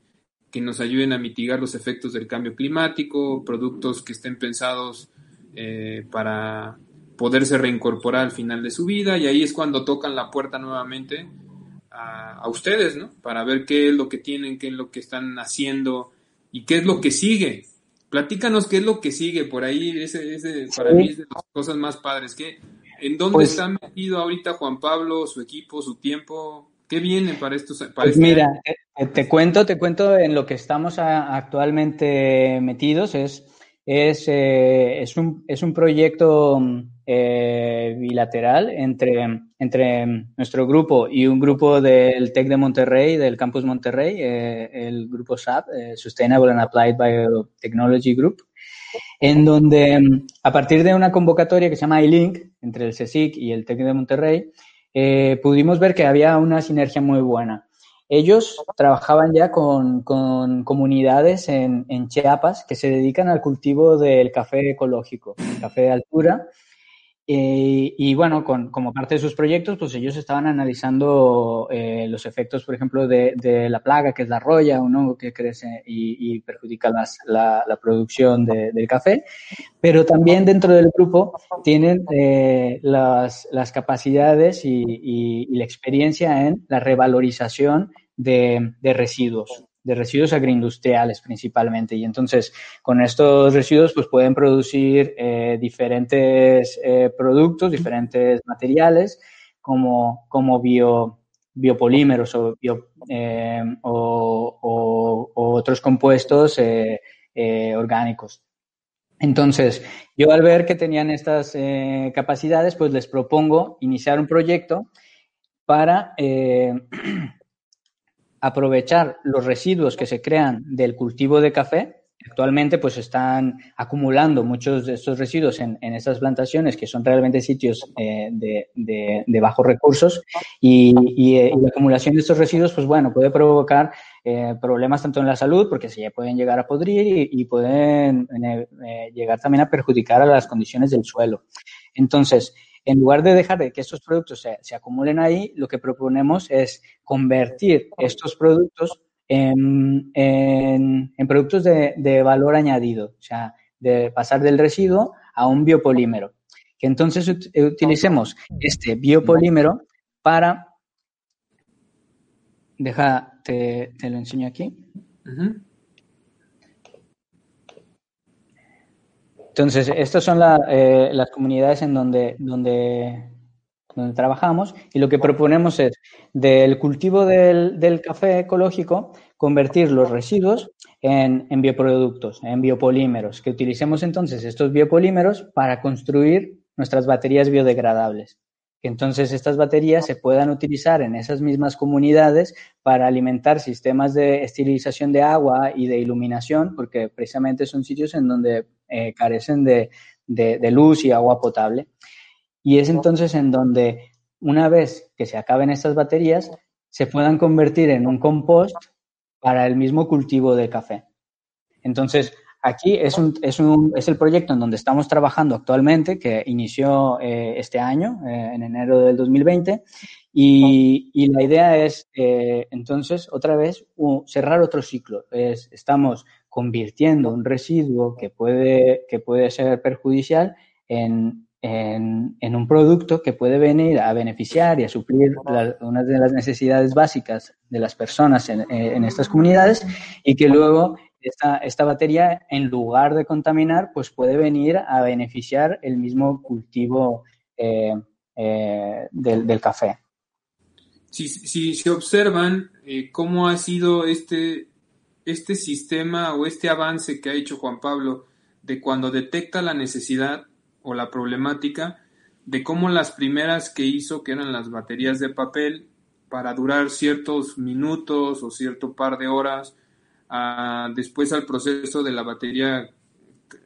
que nos ayuden a mitigar los efectos del cambio climático, productos que estén pensados para poderse reincorporar al final de su vida y ahí es cuando tocan la puerta nuevamente a, a, ustedes, ¿no? Para ver qué es lo que tienen, qué es lo que están haciendo y qué es lo que sigue. Platícanos qué es lo que sigue por ahí, ese, ese para sí. mí es de las cosas más padres. ¿Qué, ¿En dónde pues, está metido ahorita Juan Pablo, su equipo, su tiempo? ¿Qué viene para estos? Para pues este mira, te, te, cuento, te cuento en lo que estamos a, actualmente metidos. Es, es, eh, es, un, es un proyecto eh, bilateral entre, entre nuestro grupo y un grupo del TEC de Monterrey, del Campus Monterrey, eh, el grupo SAP, eh, Sustainable and Applied Biotechnology Group, en donde a partir de una convocatoria que se llama iLink entre el CSIC y el TEC de Monterrey, pudimos ver que había una sinergia muy buena. Ellos trabajaban ya con, con comunidades en, en, Chiapas que se dedican al cultivo del café ecológico, café de altura, eh, y bueno, con, como parte de sus proyectos, pues ellos estaban analizando eh, los efectos, por ejemplo, de, la plaga, que es la roya, un hongo que crece y, perjudica las, la, producción de, del café, pero también dentro del grupo tienen eh, las, capacidades y, la experiencia en la revalorización de residuos. De residuos agroindustriales principalmente. Y entonces, con estos residuos, pues pueden producir eh, diferentes eh, productos, diferentes materiales, como, como bio, biopolímeros o, eh, o, otros compuestos orgánicos. Entonces, yo al ver que tenían estas capacidades, pues les propongo iniciar un proyecto para aprovechar los residuos que se crean del cultivo de café. Actualmente, pues están acumulando muchos de estos residuos en, en estas plantaciones que son realmente sitios eh, de, de, bajos recursos y, eh, y, la acumulación de estos residuos, pues bueno, puede provocar eh, problemas tanto en la salud, porque se pueden llegar a podrir y, pueden llegar también a perjudicar a las condiciones del suelo. Entonces, en lugar de dejar de que estos productos se, acumulen ahí, lo que proponemos es convertir estos productos en, productos de, valor añadido, o sea, de pasar del residuo a un biopolímero. Que entonces utilicemos este biopolímero para... Deja, te, lo enseño aquí. Entonces, estas son eh, las comunidades en donde, donde, donde trabajamos y lo que proponemos es del cultivo del, café ecológico convertir los residuos en, en, bioproductos, en biopolímeros, que utilicemos entonces estos biopolímeros para construir nuestras baterías biodegradables. Entonces estas baterías se puedan utilizar en esas mismas comunidades para alimentar sistemas de esterilización de agua y de iluminación, porque precisamente son sitios en donde eh, carecen de, de, luz y agua potable. Y es entonces en donde, una vez que se acaben estas baterías, se puedan convertir en un compost para el mismo cultivo de café. Entonces, Aquí es, un, es, un, es el proyecto en donde estamos trabajando actualmente, que inició eh, este año, eh, en enero del 2020, y, y la idea es entonces, otra vez, cerrar otro ciclo. Es, estamos convirtiendo un residuo que puede, que puede ser perjudicial en, en, en, un producto que puede venir a beneficiar y a suplir una de las necesidades básicas de las personas en, en, estas comunidades y que luego esta, esta batería, en lugar de contaminar, pues puede venir a beneficiar el mismo cultivo eh, eh, del, café. Si, si se observan eh, cómo ha sido este, este sistema o este avance que ha hecho Juan Pablo de cuando detecta la necesidad o la problemática, de cómo las primeras que hizo, que eran las baterías de papel, para durar ciertos minutos o cierto par de horas, después al proceso de la batería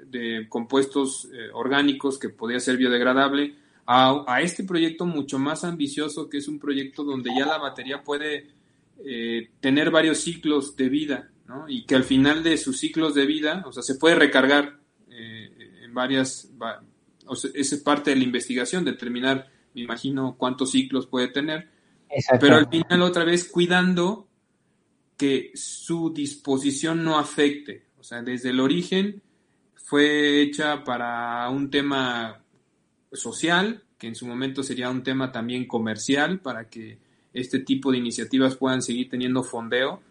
de compuestos eh, orgánicos que podía ser biodegradable, a, este proyecto mucho más ambicioso, que es un proyecto donde ya la batería puede eh, tener varios ciclos de vida, ¿no? y que al final de sus ciclos de vida, o sea, se puede recargar eh, en varias, o sea, es parte de la investigación, determinar, me imagino, cuántos ciclos puede tener, pero al final otra vez cuidando que su disposición no afecte. O sea, desde el origen fue hecha para un tema social, que en su momento sería un tema también comercial, para que este tipo de iniciativas puedan seguir teniendo fondeo,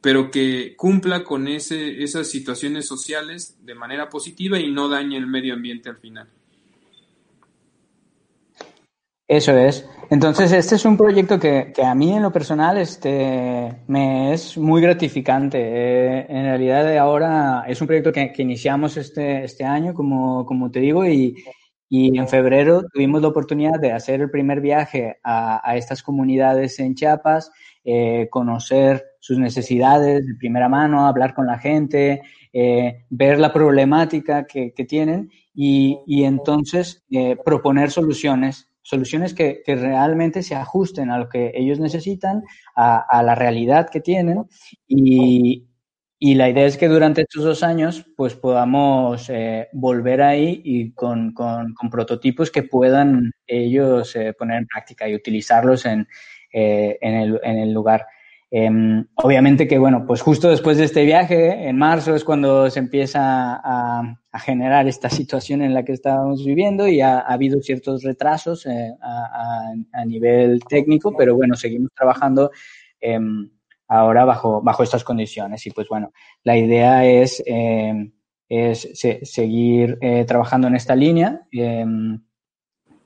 pero que cumpla con ese, esas situaciones sociales de manera positiva y no dañe el medio ambiente al final. Eso es. Entonces, este es un proyecto que, que, a mí en lo personal este, me es muy gratificante. Eh, en realidad de ahora es un proyecto que, que iniciamos este, este año, como, como te digo, y, y, en febrero tuvimos la oportunidad de hacer el primer viaje a, a estas comunidades en Chiapas, eh, conocer sus necesidades de primera mano, hablar con la gente, eh, ver la problemática que, tienen y, entonces eh, proponer soluciones soluciones que, realmente se ajusten a lo que ellos necesitan, a, la realidad que tienen y, y, la idea es que durante estos dos años pues podamos eh, volver ahí y con, con, prototipos que puedan ellos poner en práctica y utilizarlos en, en el lugar. Eh, obviamente que, bueno, pues justo después de este viaje, en marzo es cuando se empieza a, generar esta situación en la que estábamos viviendo y ha, ha habido ciertos retrasos eh, a, nivel técnico, pero bueno, seguimos trabajando eh, ahora bajo, bajo estas condiciones. Y pues bueno, la idea es, es seguir eh, trabajando en esta línea em,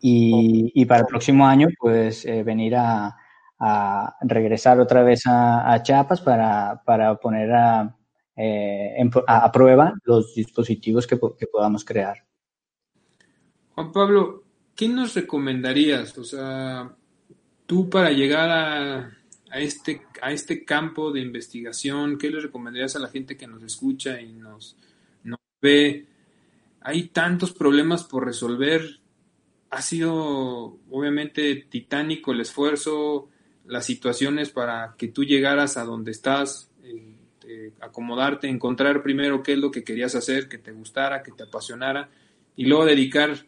y, y, para el próximo año pues eh, venir a, a, regresar otra vez a, a Chiapas para, para poner a, a, prueba los dispositivos que, que podamos crear. Juan Pablo, ¿qué nos recomendarías? O sea, tú para llegar a, a, este, a este campo de investigación, ¿qué le recomendarías a la gente que nos escucha y nos, nos ve? Hay tantos problemas por resolver. Ha sido obviamente titánico el esfuerzo, las situaciones para que tú llegaras a donde estás, eh, acomodarte, encontrar primero qué es lo que querías hacer, que te gustara, que te apasionara, y luego dedicar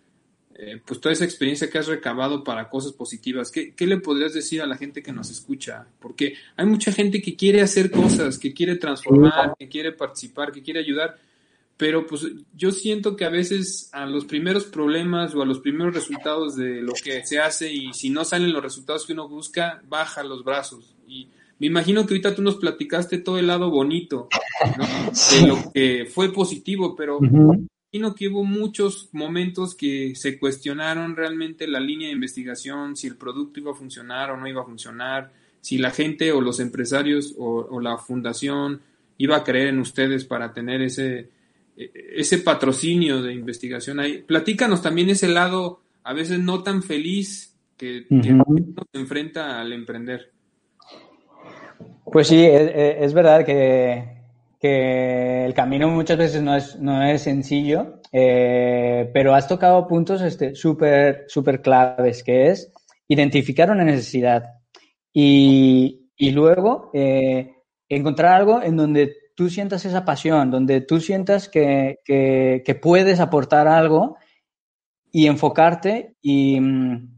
eh, pues toda esa experiencia que has recabado para cosas positivas, ¿qué, ¿qué, le podrías decir a la gente que nos escucha? Porque hay mucha gente que quiere hacer cosas, que quiere transformar, que quiere participar, que quiere ayudar, pero pues yo siento que a veces a los primeros problemas o a los primeros resultados de lo que se hace y si no salen los resultados que uno busca, baja los brazos. Y me imagino que ahorita tú nos platicaste todo el lado bonito de lo que fue positivo, pero que hubo muchos momentos que se cuestionaron realmente la línea de investigación, si el producto iba a funcionar o no iba a funcionar, si la gente o los empresarios o, la fundación iba a creer en ustedes para tener ese, ese patrocinio de investigación ahí. Platícanos también ese lado a veces no tan feliz que, nos enfrenta al emprender. Pues sí, es verdad que que el camino muchas veces no es, no es sencillo, eh, pero has tocado puntos este, súper super claves, que es identificar una necesidad y, y luego eh, encontrar algo en donde tú sientas esa pasión, donde tú sientas que, puedes aportar algo y enfocarte y, mm,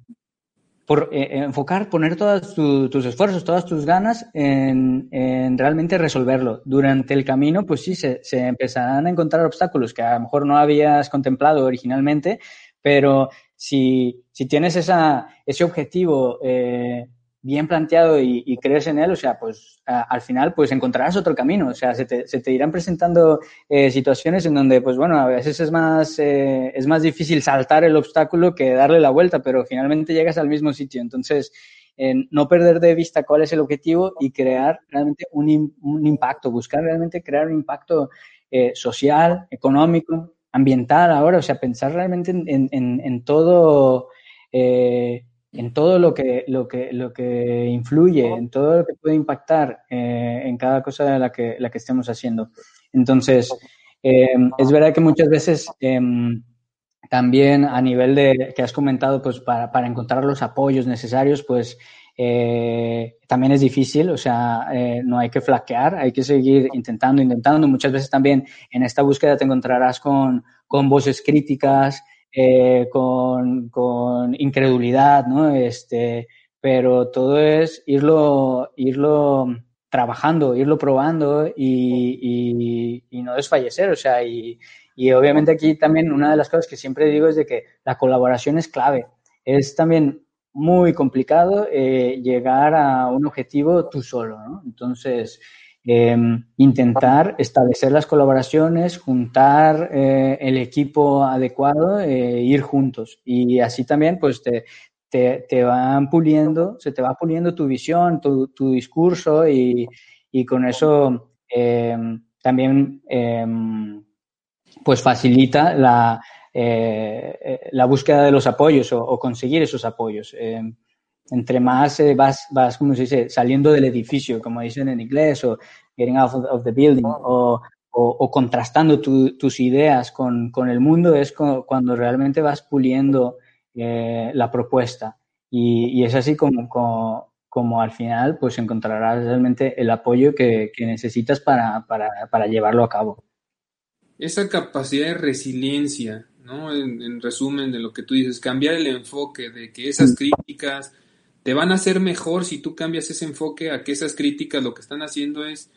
por eh, eh, enfocar, poner todos tus esfuerzos, todas tus ganas en, en, realmente resolverlo. Durante el camino, pues sí, se, empezarán a encontrar obstáculos que a lo mejor no habías contemplado originalmente, pero si, tienes ese objetivo eh, bien planteado y, crees en él, o sea, pues al final pues encontrarás otro camino, o sea, se te, irán presentando eh, situaciones en donde pues bueno, a veces es más, eh, es más difícil saltar el obstáculo que darle la vuelta, pero finalmente llegas al mismo sitio, entonces no perder de vista cuál es el objetivo y crear realmente un, un impacto, buscar realmente crear un impacto eh, social, económico, ambiental ahora, o sea, pensar realmente en, en, en todo en todo lo que, lo que, lo que influye, en todo lo que puede impactar eh, en cada cosa de la que, la que estemos haciendo. Entonces, em, es verdad que muchas veces em, también a nivel de que has comentado, pues para, para encontrar los apoyos necesarios, pues eh, también es difícil, o sea, eh, no hay que flaquear, hay que seguir intentando, intentando. Muchas veces también en esta búsqueda te encontrarás con, con voces críticas, eh, con, con, incredulidad, ¿no? Este, pero todo es irlo, irlo trabajando, irlo probando y, y, y no desfallecer, o sea, y, y obviamente aquí también una de las cosas que siempre digo es de que la colaboración es clave. Es también muy complicado eh, llegar a un objetivo tú solo, ¿no? Entonces, Em, intentar establecer las colaboraciones, juntar eh, el equipo adecuado e ir juntos. Y así también, pues te, te, te, van puliendo, se te va puliendo tu visión, tu, tu discurso y, y, con eso em, también em, pues facilita la, eh, la búsqueda de los apoyos o conseguir esos apoyos entre más eh, vas, vas, como se dice, saliendo del edificio, como dicen en inglés, o getting out of, the building, o, o, contrastando tus ideas con, con, el mundo, es cuando realmente vas puliendo eh, la propuesta. Y, y, es así como, como, como, al final pues encontrarás realmente el apoyo que, que necesitas para, para, para, llevarlo a cabo. Esa capacidad de resiliencia, ¿no? En, en, resumen de lo que tú dices, cambiar el enfoque de que esas mm. críticas te van a hacer mejor si tú cambias ese enfoque a que esas críticas lo que están haciendo es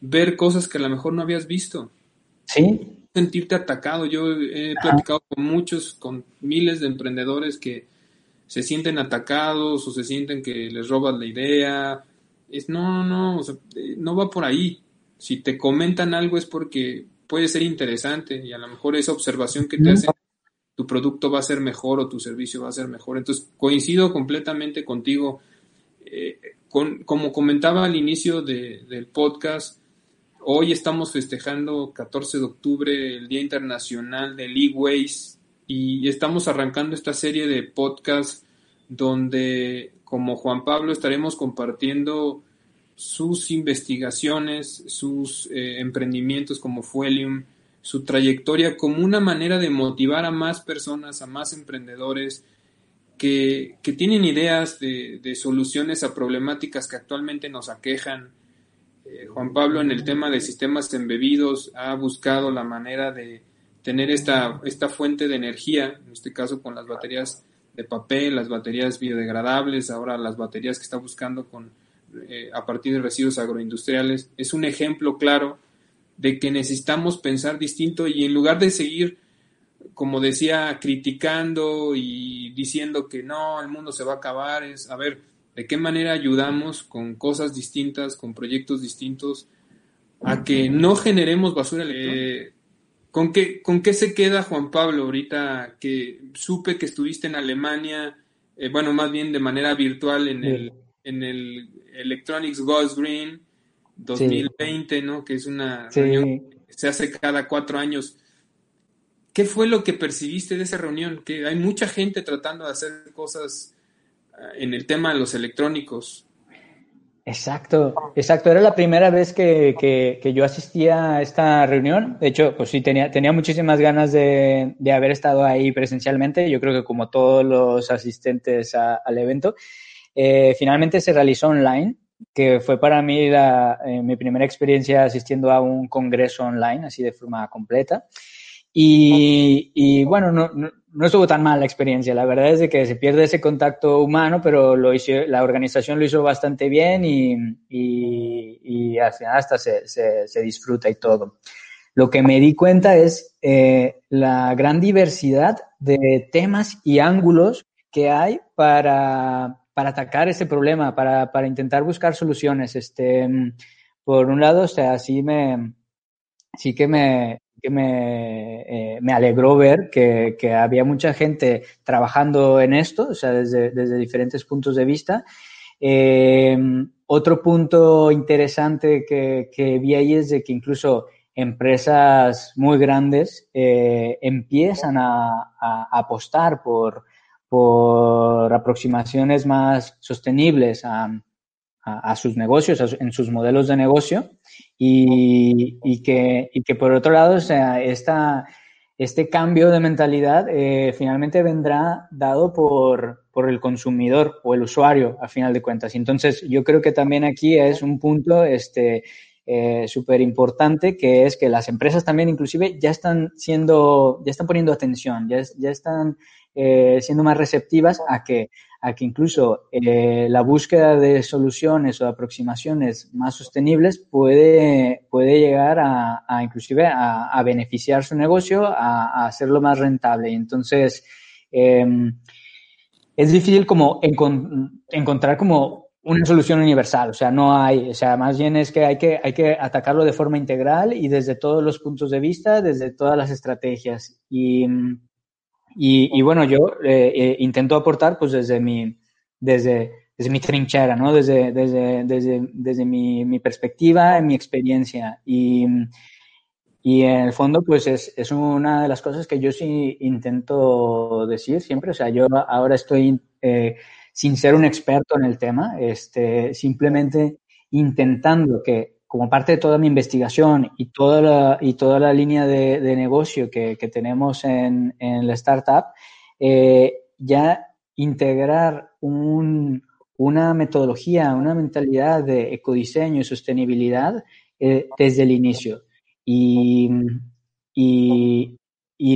ver cosas que a lo mejor no habías visto. Sí. Sentirte atacado. Yo he platicado con muchos, con miles de emprendedores que se sienten atacados o se sienten que les robas la idea, es no, no, eh, no va por ahí. Si te comentan algo es porque puede ser interesante y a lo mejor esa observación que te hacen, tu producto va a ser mejor o tu servicio va a ser mejor. Entonces, coincido completamente contigo. Eh, con, como comentaba al inicio del podcast, hoy estamos festejando 14 de octubre, el Día Internacional del E-Waste, y estamos arrancando esta serie de podcasts donde, como Juan Pablo, estaremos compartiendo sus investigaciones, sus eh, emprendimientos como Fuelium, su trayectoria como una manera de motivar a más personas, a más emprendedores que, tienen ideas de, soluciones a problemáticas que actualmente nos aquejan. Eh, Juan Pablo en el tema de sistemas embebidos ha buscado la manera de tener esta, esta fuente de energía, en este caso con las baterías de papel, las baterías biodegradables, ahora las baterías que está buscando con eh, a partir de residuos agroindustriales, es un ejemplo claro de que necesitamos pensar distinto y en lugar de seguir, como decía, criticando y diciendo que no, el mundo se va a acabar, es a ver de qué manera ayudamos con cosas distintas, con proyectos distintos, a que no generemos basura eh, ¿con, qué, ¿Con qué se queda Juan Pablo ahorita que supe que estuviste en Alemania, eh, bueno, más bien de manera virtual en el en el Electronics Goes Green 2020, ¿no? Que es una reunión que se hace cada cuatro años. ¿Qué fue lo que percibiste de esa reunión? Que hay mucha gente tratando de hacer cosas ah, en el tema de los electrónicos. Exacto, exacto. Era la primera vez que, que, yo asistía a esta reunión. De hecho, pues sí, tenía, tenía muchísimas ganas de, de haber estado ahí presencialmente. Yo creo que como todos los asistentes al evento. Eh, finalmente se realizó online, que fue para mí la, eh, mi primera experiencia asistiendo a un congreso online, así de forma completa. Y, y bueno, no, no, estuvo tan mal la experiencia. La verdad es de que se pierde ese contacto humano, pero lo hizo, la organización lo hizo bastante bien y, y, y al final hasta se, se, se, disfruta y todo. Lo que me di cuenta es eh, la gran diversidad de temas y ángulos que hay para, para atacar ese problema, para, para intentar buscar soluciones. Este, por un lado, o sea, sí me, sí que me, que me, eh, me alegró ver que, que, había mucha gente trabajando en esto, o sea, desde, desde diferentes puntos de vista. Eh, otro punto interesante que, que, vi ahí es de que incluso empresas muy grandes eh, empiezan a, a, apostar por, por aproximaciones más sostenibles a, a, sus negocios, en sus modelos de negocio, y, y, que, y que por otro lado, o sea, esta, este cambio de mentalidad eh, finalmente vendrá dado por, por, el consumidor o el usuario, a final de cuentas. Entonces, yo creo que también aquí es un punto este, eh, súper importante, que es que las empresas también inclusive ya están siendo, ya están poniendo atención, ya, ya están eh, siendo más receptivas a que, a que incluso eh, la búsqueda de soluciones o aproximaciones más sostenibles puede, puede llegar a, a inclusive a, beneficiar su negocio, a, a, hacerlo más rentable. Entonces, eh, es difícil como encontrar como una solución universal, o sea, no hay, o sea, más bien es que hay que, hay que atacarlo de forma integral y desde todos los puntos de vista, desde todas las estrategias. Y, y, y bueno, yo eh, eh, intento aportar pues desde mi, desde, desde mi trinchera, ¿no? Desde, desde, desde, desde mi, mi perspectiva, mi experiencia. Y, y en el fondo, pues es, es una de las cosas que yo sí intento decir siempre. O sea, yo ahora estoy, eh, sin ser un experto en el tema, este, simplemente intentando que como parte de toda mi investigación y toda la, y toda la línea de, negocio que, tenemos en, la startup, eh, ya integrar un, una metodología, una mentalidad de ecodiseño y sostenibilidad eh, desde el inicio. Y, y,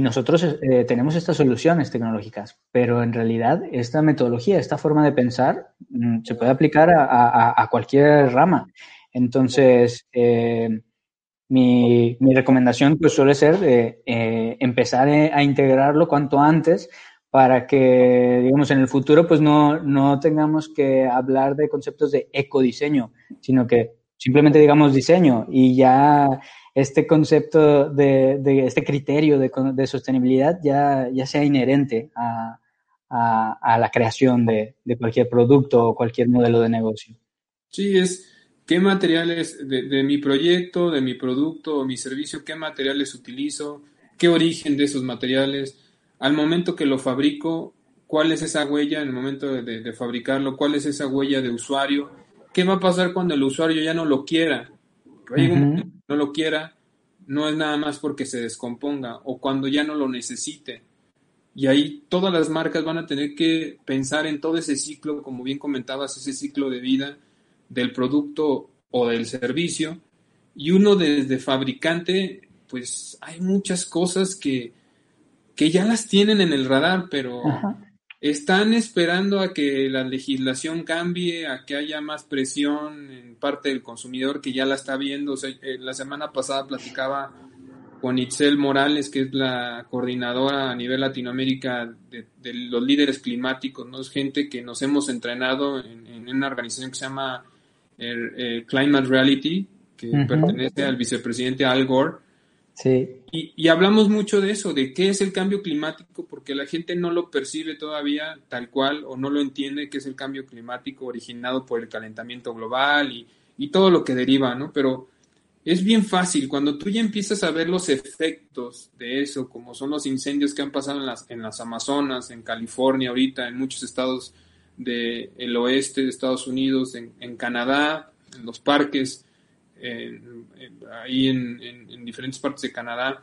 nosotros eh, tenemos estas soluciones tecnológicas, pero en realidad esta metodología, esta forma de pensar, mm, se puede aplicar a cualquier rama. Entonces, eh, mi, mi, recomendación pues suele ser de, eh, empezar a integrarlo cuanto antes para que, digamos, en el futuro pues no, no tengamos que hablar de conceptos de ecodiseño, sino que simplemente digamos diseño y ya este concepto de, de este criterio de, de, sostenibilidad ya, ya sea inherente a, a, a la creación de, de, cualquier producto o cualquier modelo de negocio. Sí, es qué materiales de, de mi proyecto, de mi producto o mi servicio, qué materiales utilizo, qué origen de esos materiales, al momento que lo fabrico, cuál es esa huella en el momento de, de, fabricarlo, cuál es esa huella de usuario, qué va a pasar cuando el usuario ya no lo quiera, no lo quiera, no es nada más porque se descomponga o cuando ya no lo necesite. Y ahí todas las marcas van a tener que pensar en todo ese ciclo, como bien comentabas, ese ciclo de vida del producto o del servicio. Y uno desde fabricante, pues hay muchas cosas que, que ya las tienen en el radar, pero están esperando a que la legislación cambie, a que haya más presión en parte del consumidor que ya la está viendo. Eh, la semana pasada platicaba con Itzel Morales, que es la coordinadora a nivel Latinoamérica de, los líderes climáticos, ¿no? Es gente que nos hemos entrenado en, una organización que se llama el, Climate Reality, que pertenece al vicepresidente Al Gore, Sí. Y, hablamos mucho de eso, de qué es el cambio climático, porque la gente no lo percibe todavía tal cual o no lo entiende qué es el cambio climático originado por el calentamiento global y, y todo lo que deriva, ¿no? Pero es bien fácil, cuando tú ya empiezas a ver los efectos de eso, como son los incendios que han pasado en las, en las Amazonas, en California ahorita, en muchos estados del oeste de Estados Unidos, en, en Canadá, en los parques, ahí en, diferentes partes de Canadá,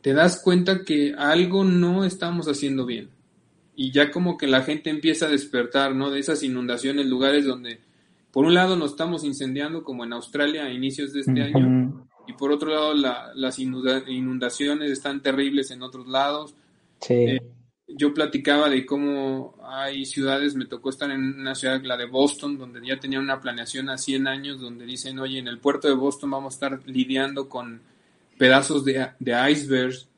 te das cuenta que algo no estamos haciendo bien. Y ya como que la gente empieza a despertar, ¿no? De esas inundaciones, lugares donde, por un lado, nos estamos incendiando, como en Australia a inicios de este año, y por otro lado, las inundaciones están terribles en otros lados. Sí. Eh, yo platicaba de cómo hay ciudades, me tocó estar en una ciudad, la de Boston, donde ya tenían una planeación a 100 años, donde dicen, oye, en el puerto de Boston vamos a estar lidiando con pedazos de, de icebergs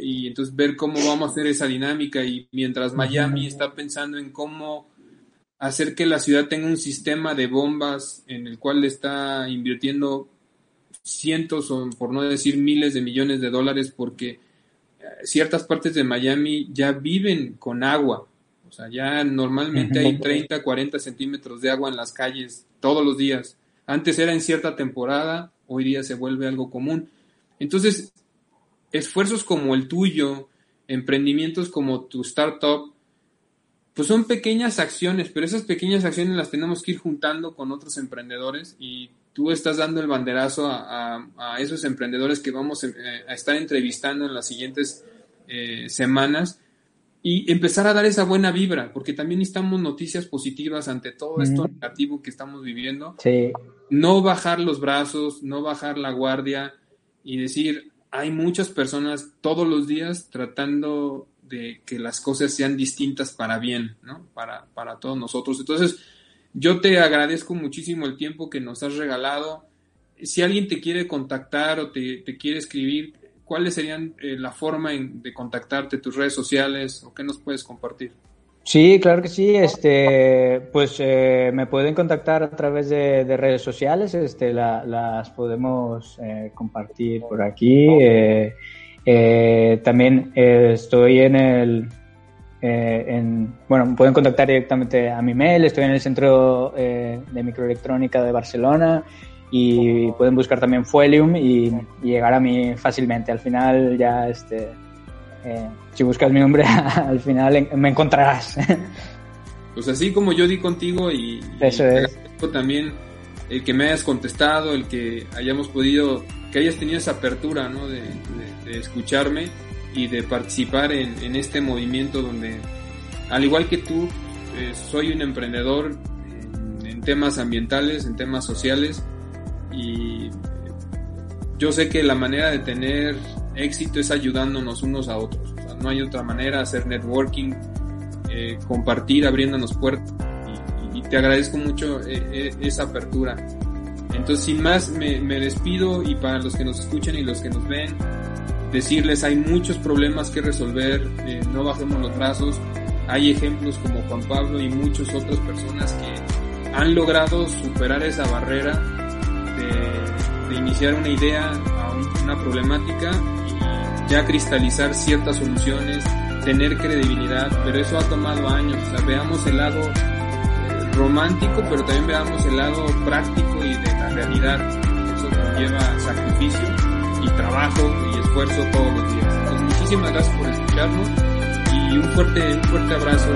y entonces ver cómo vamos a hacer esa dinámica y mientras Miami está pensando en cómo hacer que la ciudad tenga un sistema de bombas en el cual está invirtiendo cientos o por no decir miles de millones de dólares porque ciertas partes de Miami ya viven con agua. O sea, ya normalmente hay 30, 40 centímetros de agua en las calles todos los días. Antes era en cierta temporada, hoy día se vuelve algo común. Entonces, esfuerzos como el tuyo, emprendimientos como tu startup, pues son pequeñas acciones, pero esas pequeñas acciones las tenemos que ir juntando con otros emprendedores y tú estás dando el banderazo a, esos emprendedores que vamos eh, a estar entrevistando en las siguientes eh, semanas y empezar a dar esa buena vibra, porque también necesitamos noticias positivas ante todo esto negativo que estamos viviendo. No bajar los brazos, no bajar la guardia y decir, hay muchas personas todos los días tratando de que las cosas sean distintas para bien, ¿no? Para, para todos nosotros. Entonces, yo te agradezco muchísimo el tiempo que nos has regalado. Si alguien te quiere contactar o te, quiere escribir, ¿cuáles serían eh, la forma de contactarte, tus redes sociales o qué nos puedes compartir? Sí, claro que sí. Este, pues eh, me pueden contactar a través de, redes sociales. Este, las podemos eh, compartir por aquí. también estoy en el eh, en, bueno, pueden contactar directamente a mi mail, estoy en el Centro eh, de Microelectrónica de Barcelona y pueden buscar también Fuelium y, llegar a mí fácilmente. Al final ya, este, eh, si buscas mi nombre, al final me encontrarás. Pues así como yo di contigo y, Eso es. también el que me hayas contestado, el que hayamos podido, que hayas tenido esa apertura ¿no? de, de escucharme y de participar en, este movimiento donde, al igual que tú, eh, soy un emprendedor en, temas ambientales, en temas sociales y yo sé que la manera de tener éxito es ayudándonos unos a otros. no hay otra manera, hacer networking, eh, compartir, abriéndonos puertas. Y, te agradezco mucho eh, esa apertura. Entonces, sin más, me, me, despido y para los que nos escuchan y los que nos ven, decirles hay muchos problemas que resolver, eh, no bajemos los brazos. Hay ejemplos como Juan Pablo y muchas otras personas que han logrado superar esa barrera de, iniciar una idea a una problemática y ya cristalizar ciertas soluciones, tener credibilidad, pero eso ha tomado años. O sea, veamos el lado eh, romántico, pero también veamos el lado práctico y de la realidad. Eso conlleva sacrificio y trabajo y esfuerzo todos los días. Entonces, muchísimas gracias por escucharnos y un fuerte, un fuerte abrazo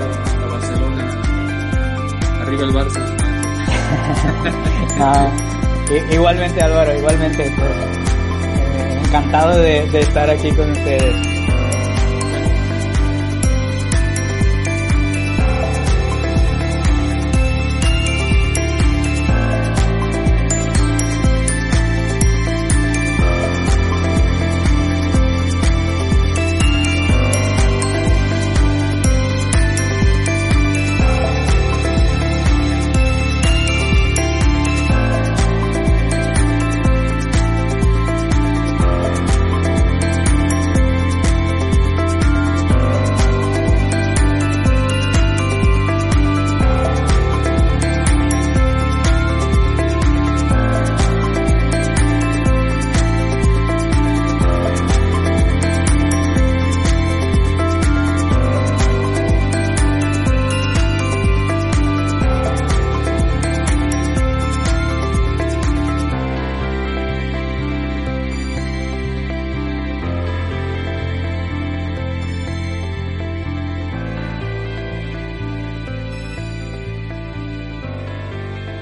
a Barcelona. Arriba el Barça. igualmente Álvaro, igualmente. Pues, eh, encantado de estar aquí con ustedes.